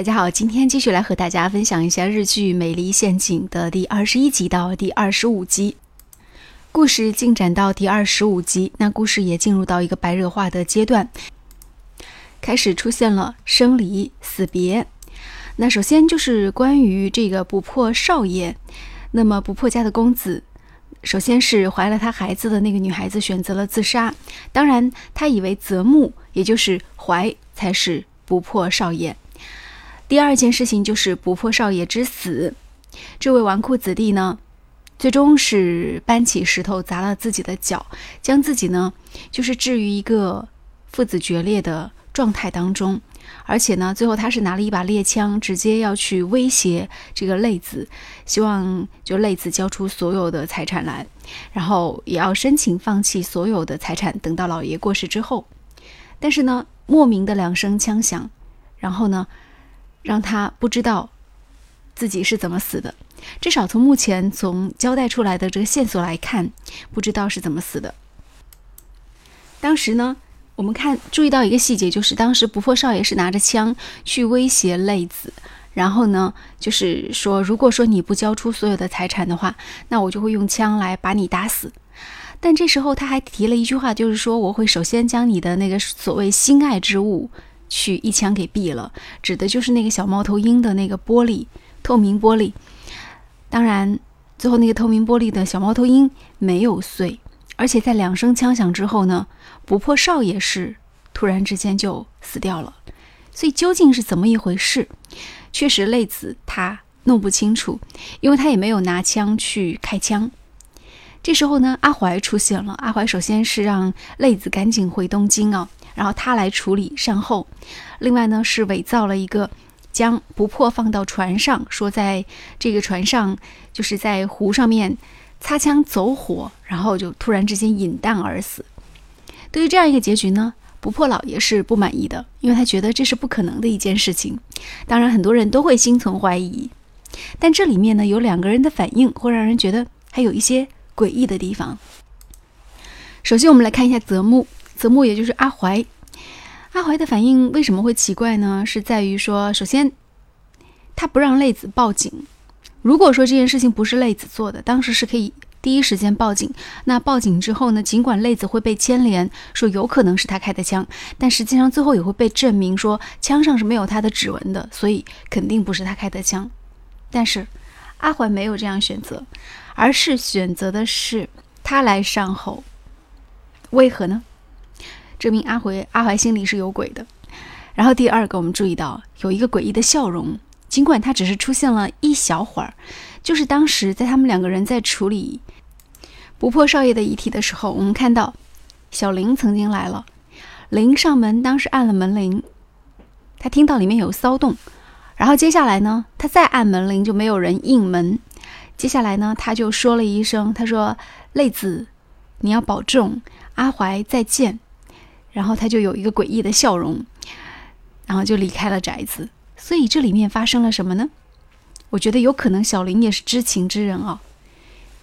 大家好，今天继续来和大家分享一下日剧《美丽陷阱》的第二十一集到第二十五集。故事进展到第二十五集，那故事也进入到一个白热化的阶段，开始出现了生离死别。那首先就是关于这个不破少爷，那么不破家的公子，首先是怀了他孩子的那个女孩子选择了自杀，当然他以为泽木，也就是怀才是不破少爷。第二件事情就是不破少爷之死，这位纨绔子弟呢，最终是搬起石头砸了自己的脚，将自己呢就是置于一个父子决裂的状态当中，而且呢，最后他是拿了一把猎枪，直接要去威胁这个泪子，希望就泪子交出所有的财产来，然后也要申请放弃所有的财产，等到老爷过世之后。但是呢，莫名的两声枪响，然后呢。让他不知道自己是怎么死的，至少从目前从交代出来的这个线索来看，不知道是怎么死的。当时呢，我们看注意到一个细节，就是当时不破少爷是拿着枪去威胁泪子，然后呢，就是说，如果说你不交出所有的财产的话，那我就会用枪来把你打死。但这时候他还提了一句话，就是说我会首先将你的那个所谓心爱之物。去一枪给毙了，指的就是那个小猫头鹰的那个玻璃，透明玻璃。当然，最后那个透明玻璃的小猫头鹰没有碎，而且在两声枪响之后呢，不破少爷是突然之间就死掉了。所以究竟是怎么一回事？确实，泪子他弄不清楚，因为他也没有拿枪去开枪。这时候呢，阿怀出现了。阿怀首先是让泪子赶紧回东京啊。然后他来处理善后，另外呢是伪造了一个将不破放到船上，说在这个船上就是在湖上面擦枪走火，然后就突然之间饮弹而死。对于这样一个结局呢，不破老爷是不满意的，因为他觉得这是不可能的一件事情。当然很多人都会心存怀疑，但这里面呢有两个人的反应会让人觉得还有一些诡异的地方。首先我们来看一下泽木。泽木也就是阿怀，阿怀的反应为什么会奇怪呢？是在于说，首先他不让泪子报警。如果说这件事情不是泪子做的，当时是可以第一时间报警。那报警之后呢？尽管泪子会被牵连，说有可能是他开的枪，但实际上最后也会被证明说枪上是没有他的指纹的，所以肯定不是他开的枪。但是阿怀没有这样选择，而是选择的是他来善后。为何呢？证明阿回阿怀心里是有鬼的。然后第二个，我们注意到有一个诡异的笑容，尽管他只是出现了一小会儿，就是当时在他们两个人在处理不破少爷的遗体的时候，我们看到小林曾经来了，林上门，当时按了门铃，他听到里面有骚动，然后接下来呢，他再按门铃就没有人应门，接下来呢，他就说了一声，他说：“泪子，你要保重，阿怀再见。”然后他就有一个诡异的笑容，然后就离开了宅子。所以这里面发生了什么呢？我觉得有可能小林也是知情之人哦。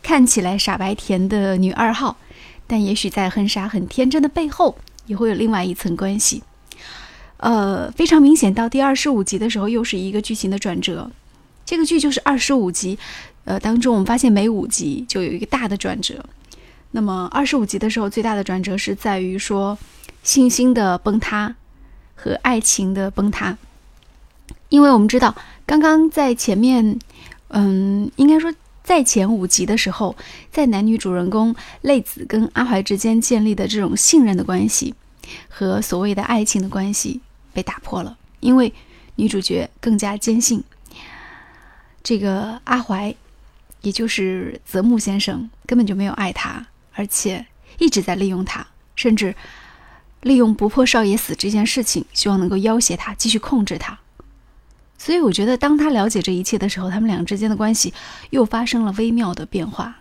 看起来傻白甜的女二号，但也许在很傻很天真的背后，也会有另外一层关系。呃，非常明显，到第二十五集的时候，又是一个剧情的转折。这个剧就是二十五集，呃，当中我们发现每五集就有一个大的转折。那么二十五集的时候，最大的转折是在于说。信心的崩塌和爱情的崩塌，因为我们知道，刚刚在前面，嗯，应该说在前五集的时候，在男女主人公泪子跟阿怀之间建立的这种信任的关系和所谓的爱情的关系被打破了，因为女主角更加坚信，这个阿怀，也就是泽木先生根本就没有爱她，而且一直在利用她，甚至。利用不破少爷死这件事情，希望能够要挟他，继续控制他。所以我觉得，当他了解这一切的时候，他们俩之间的关系又发生了微妙的变化。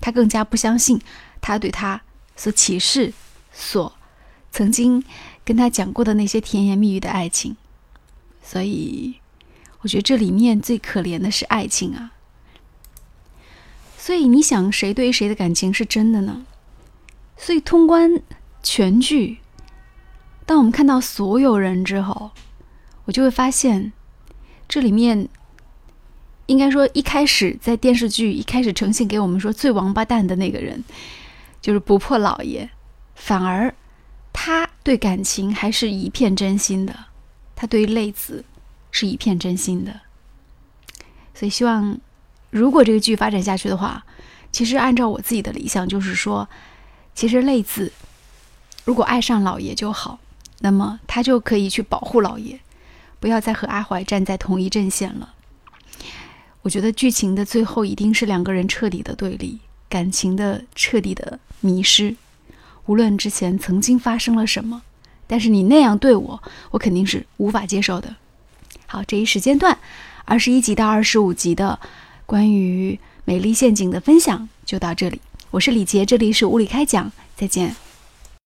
他更加不相信他对他所启示、所曾经跟他讲过的那些甜言蜜语的爱情。所以，我觉得这里面最可怜的是爱情啊。所以，你想谁对谁的感情是真的呢？所以通关。全剧，当我们看到所有人之后，我就会发现，这里面应该说一开始在电视剧一开始呈现给我们说最王八蛋的那个人，就是不破老爷，反而他对感情还是一片真心的，他对于泪子是一片真心的。所以希望，如果这个剧发展下去的话，其实按照我自己的理想，就是说，其实泪子如果爱上老爷就好，那么他就可以去保护老爷，不要再和阿怀站在同一阵线了。我觉得剧情的最后一定是两个人彻底的对立，感情的彻底的迷失。无论之前曾经发生了什么，但是你那样对我，我肯定是无法接受的。好，这一时间段。二十一集到二十五集的关于美丽陷阱的分享就到这里，我是李杰，这里是物理开讲，再见。